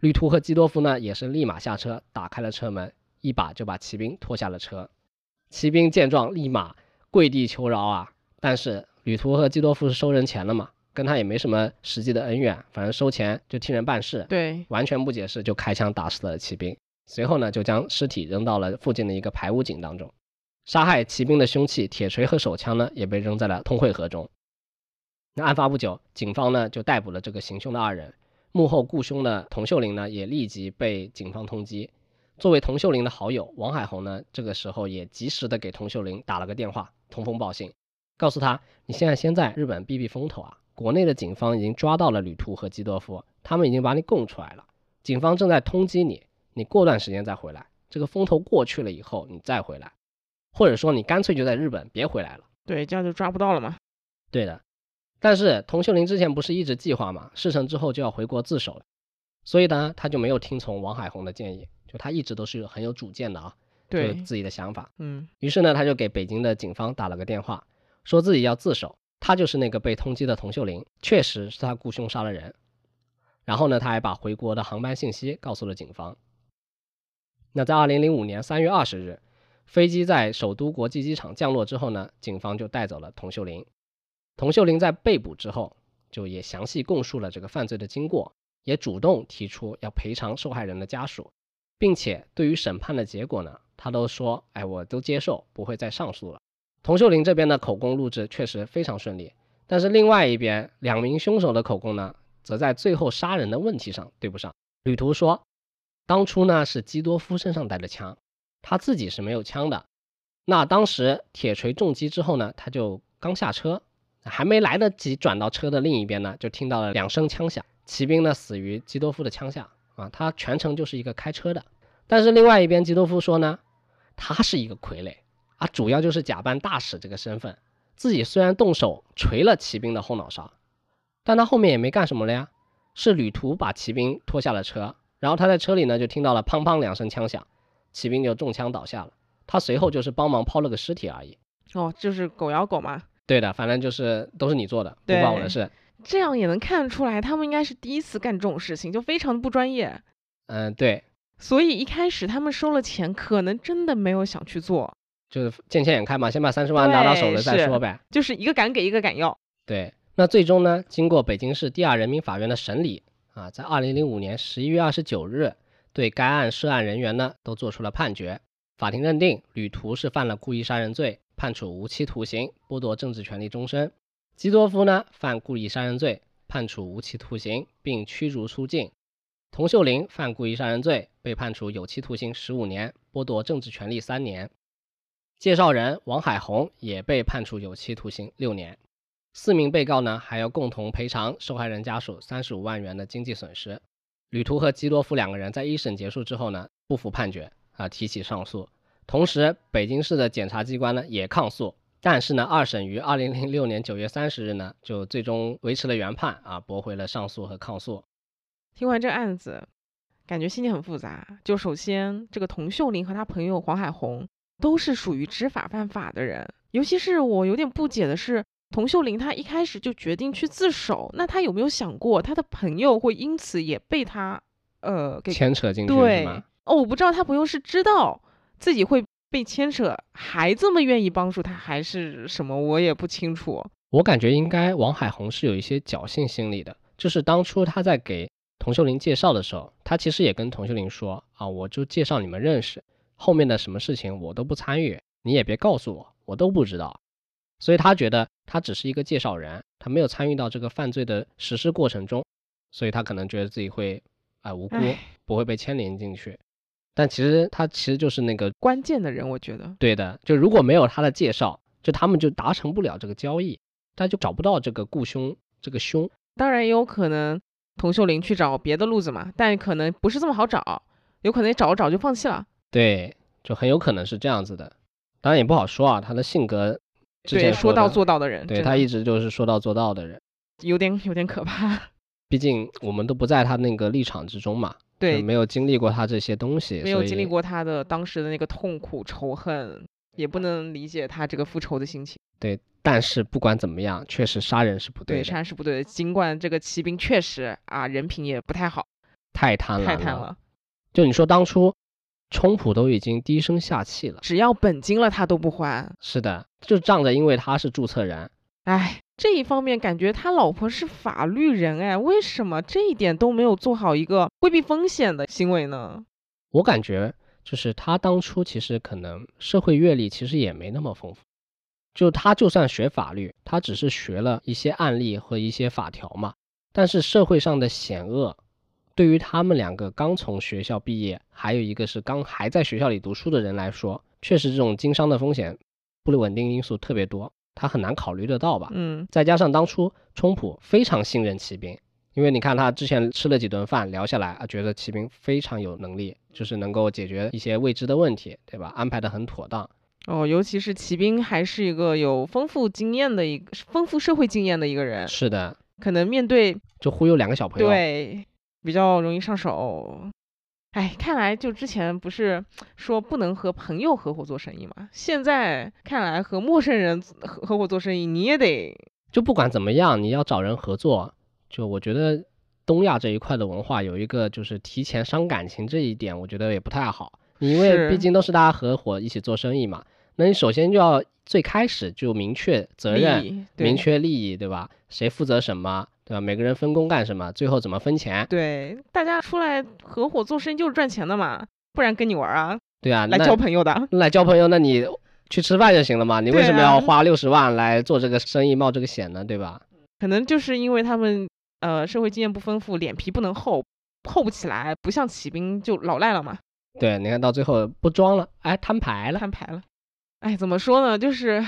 旅途和基多夫呢，也是立马下车，打开了车门。一把就把骑兵拖下了车，骑兵见状立马跪地求饶啊！但是旅途和基多夫是收人钱了嘛，跟他也没什么实际的恩怨，反正收钱就替人办事，对，完全不解释就开枪打死了骑兵。随后呢，就将尸体扔到了附近的一个排污井当中。杀害骑兵的凶器铁锤和手枪呢，也被扔在了通惠河中。那案发不久，警方呢就逮捕了这个行凶的二人，幕后雇凶的童秀玲呢也立即被警方通缉。作为童秀玲的好友，王海红呢，这个时候也及时的给童秀玲打了个电话，通风报信，告诉他，你现在先在日本避避风头啊，国内的警方已经抓到了旅途和基多夫，他们已经把你供出来了，警方正在通缉你，你过段时间再回来，这个风头过去了以后你再回来，或者说你干脆就在日本别回来了，对，这样就抓不到了嘛。对的，但是童秀玲之前不是一直计划嘛，事成之后就要回国自首了，所以呢，他就没有听从王海红的建议。就他一直都是很有主见的啊，对自己的想法，嗯，于是呢，他就给北京的警方打了个电话，说自己要自首，他就是那个被通缉的童秀玲，确实是他雇凶杀了人。然后呢，他还把回国的航班信息告诉了警方。那在二零零五年三月二十日，飞机在首都国际机场降落之后呢，警方就带走了童秀玲。童秀玲在被捕之后，就也详细供述了这个犯罪的经过，也主动提出要赔偿受害人的家属。并且对于审判的结果呢，他都说，哎，我都接受，不会再上诉了。童秀玲这边的口供录制确实非常顺利，但是另外一边两名凶手的口供呢，则在最后杀人的问题上对不上。旅途说，当初呢是基多夫身上带着枪，他自己是没有枪的。那当时铁锤重击之后呢，他就刚下车，还没来得及转到车的另一边呢，就听到了两声枪响，骑兵呢死于基多夫的枪下啊，他全程就是一个开车的。但是另外一边，基多夫说呢，他是一个傀儡啊，主要就是假扮大使这个身份，自己虽然动手锤了骑兵的后脑勺，但他后面也没干什么了呀，是旅途把骑兵拖下了车，然后他在车里呢就听到了砰砰两声枪响，骑兵就中枪倒下了，他随后就是帮忙抛了个尸体而已。哦，就是狗咬狗嘛。对的，反正就是都是你做的，不关我的事。这样也能看得出来，他们应该是第一次干这种事情，就非常的不专业。嗯，对。所以一开始他们收了钱，可能真的没有想去做，就是见钱眼开嘛，先把三十万拿到手了再说呗。就是一个敢给，一个敢要。对，那最终呢，经过北京市第二人民法院的审理啊，在二零零五年十一月二十九日，对该案涉案人员呢都做出了判决。法庭认定吕途是犯了故意杀人罪，判处无期徒刑，剥夺政治权利终身；基多夫呢犯故意杀人罪，判处无期徒刑，并驱逐出境。童秀玲犯故意杀人罪，被判处有期徒刑十五年，剥夺政治权利三年。介绍人王海红也被判处有期徒刑六年。四名被告呢，还要共同赔偿受害人家属三十五万元的经济损失。吕途和基多夫两个人在一审结束之后呢，不服判决啊，提起上诉。同时，北京市的检察机关呢也抗诉，但是呢，二审于二零零六年九月三十日呢，就最终维持了原判啊，驳回了上诉和抗诉。听完这案子，感觉心情很复杂。就首先，这个童秀玲和她朋友黄海红都是属于知法犯法的人。尤其是我有点不解的是，童秀玲她一开始就决定去自首，那她有没有想过她的朋友会因此也被他呃给牵扯进去？对哦，我不知道他朋友是知道自己会被牵扯，还这么愿意帮助他，还是什么？我也不清楚。我感觉应该王海红是有一些侥幸心理的，就是当初他在给。童秀玲介绍的时候，他其实也跟童秀玲说啊，我就介绍你们认识，后面的什么事情我都不参与，你也别告诉我，我都不知道。所以他觉得他只是一个介绍人，他没有参与到这个犯罪的实施过程中，所以他可能觉得自己会啊无辜，不会被牵连进去。但其实他其实就是那个关键的人，我觉得对的。就如果没有他的介绍，就他们就达成不了这个交易，他就找不到这个雇凶这个凶。当然也有可能。童秀玲去找别的路子嘛，但可能不是这么好找，有可能找着找就放弃了。对，就很有可能是这样子的，当然也不好说啊。他的性格，对，说到做到的人，对他一直就是说到做到的人，有点有点可怕。毕竟我们都不在他那个立场之中嘛，对，没有经历过他这些东西，没有经历过他的当时的那个痛苦仇恨，也不能理解他这个复仇的心情。对。但是不管怎么样，确实杀人是不对的。对，杀人是不对的。尽管这个骑兵确实啊，人品也不太好，太贪了，太贪了。就你说当初，冲普都已经低声下气了，只要本金了他都不还。是的，就仗着因为他是注册人。哎，这一方面感觉他老婆是法律人，哎，为什么这一点都没有做好一个规避风险的行为呢？我感觉就是他当初其实可能社会阅历其实也没那么丰富。就他就算学法律，他只是学了一些案例和一些法条嘛。但是社会上的险恶，对于他们两个刚从学校毕业，还有一个是刚还在学校里读书的人来说，确实这种经商的风险、不稳定因素特别多，他很难考虑得到吧？嗯。再加上当初冲普非常信任骑兵，因为你看他之前吃了几顿饭聊下来啊，觉得骑兵非常有能力，就是能够解决一些未知的问题，对吧？安排的很妥当。哦，尤其是骑兵还是一个有丰富经验的一个丰富社会经验的一个人，是的，可能面对就忽悠两个小朋友，对，比较容易上手。哎，看来就之前不是说不能和朋友合伙做生意嘛？现在看来和陌生人合合伙做生意，你也得就不管怎么样，你要找人合作，就我觉得东亚这一块的文化有一个就是提前伤感情这一点，我觉得也不太好，因为毕竟都是大家合伙一起做生意嘛。那你首先就要最开始就明确责任，明确利益，对吧？谁负责什么，对吧？每个人分工干什么，最后怎么分钱？对，大家出来合伙做生意就是赚钱的嘛，不然跟你玩啊？对啊，来交朋友的，来交朋友，那你去吃饭就行了嘛？你为什么要花六十万来做这个生意，冒这个险呢？对吧？可能就是因为他们呃社会经验不丰富，脸皮不能厚，厚不起来，不像骑兵就老赖了嘛。对，你看到最后不装了，哎，摊牌了，摊牌了。哎，怎么说呢？就是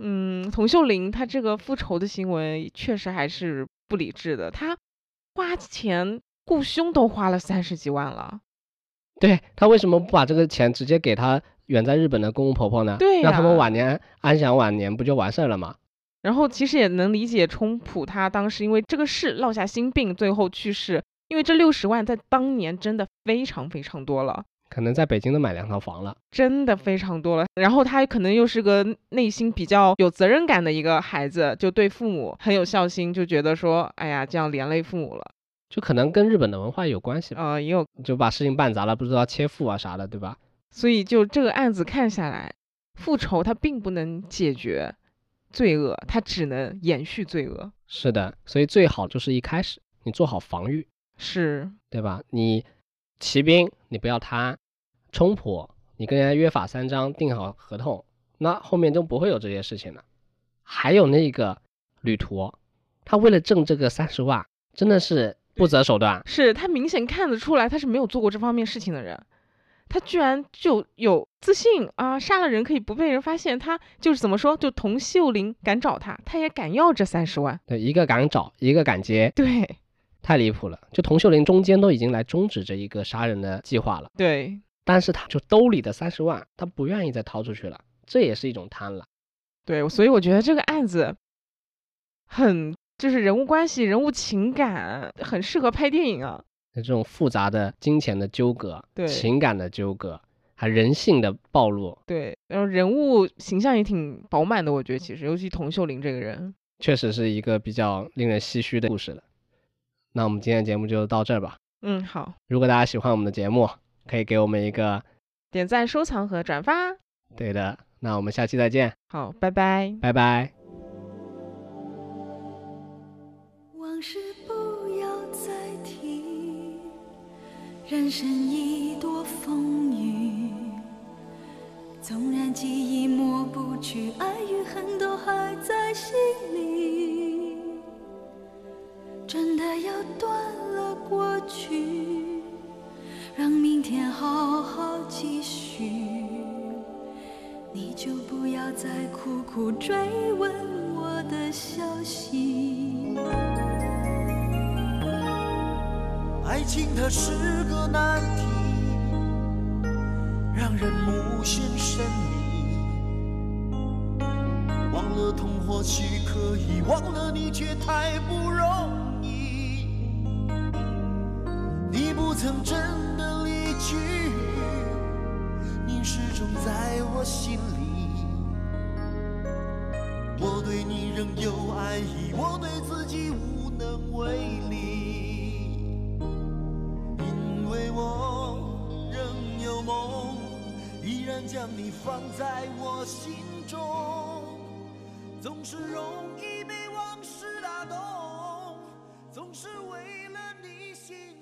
嗯，童秀玲她这个复仇的行为确实还是不理智的，她花钱雇凶都花了三十几万了。对他为什么不把这个钱直接给他远在日本的公公婆婆呢？对让他们晚年安享晚年，不就完事儿了吗？然后其实也能理解冲普他当时因为这个事落下心病，最后去世。因为这六十万在当年真的非常非常多了，可能在北京都买两套房了。真的非常多了。然后他可能又是个内心比较有责任感的一个孩子，就对父母很有孝心，就觉得说，哎呀，这样连累父母了。就可能跟日本的文化有关系吧，呃，也有，就把事情办砸了，不知道切腹啊啥的，对吧？所以就这个案子看下来，复仇它并不能解决罪恶，它只能延续罪恶。是的，所以最好就是一开始你做好防御，是，对吧？你骑兵你不要贪，冲普你跟人家约法三章，定好合同，那后面就不会有这些事情了。还有那个旅途，他为了挣这个三十万，真的是不择手段。是他明显看得出来，他是没有做过这方面事情的人，他居然就有自信啊，杀了人可以不被人发现，他就是怎么说，就童秀玲敢找他，他也敢要这三十万，对，一个敢找，一个敢接，对太离谱了。就童秀玲中间都已经来终止这一个杀人的计划了，对但是他就兜里的三十万，他不愿意再掏出去了，这也是一种贪婪。对，所以我觉得这个案子很就是人物关系、人物情感很适合拍电影啊。这种复杂的金钱的纠葛，对情感的纠葛，还人性的暴露，对，然后人物形象也挺饱满的，我觉得其实，尤其童秀玲这个人，确实是一个比较令人唏嘘的故事了。那我们今天的节目就到这儿吧。嗯，好，如果大家喜欢我们的节目，可以给我们一个点赞、收藏和转发，对的。那我们下期再见，好，拜拜。拜拜。往事不要再提，人生已多风雨。纵然记忆抹不去，爱与恨都还在心里。真的要断了过去，让明天好好继续。你就不要再苦苦追问我的消息。爱情它是个难题，让人无限神秘。忘了痛或许可以，忘了你却太不容易。不曾真的离去你始终在我心里。我对你仍有爱意我对自己无能为力因为我仍有梦依然将你放在我心中总是容易被往事打动总是为了你心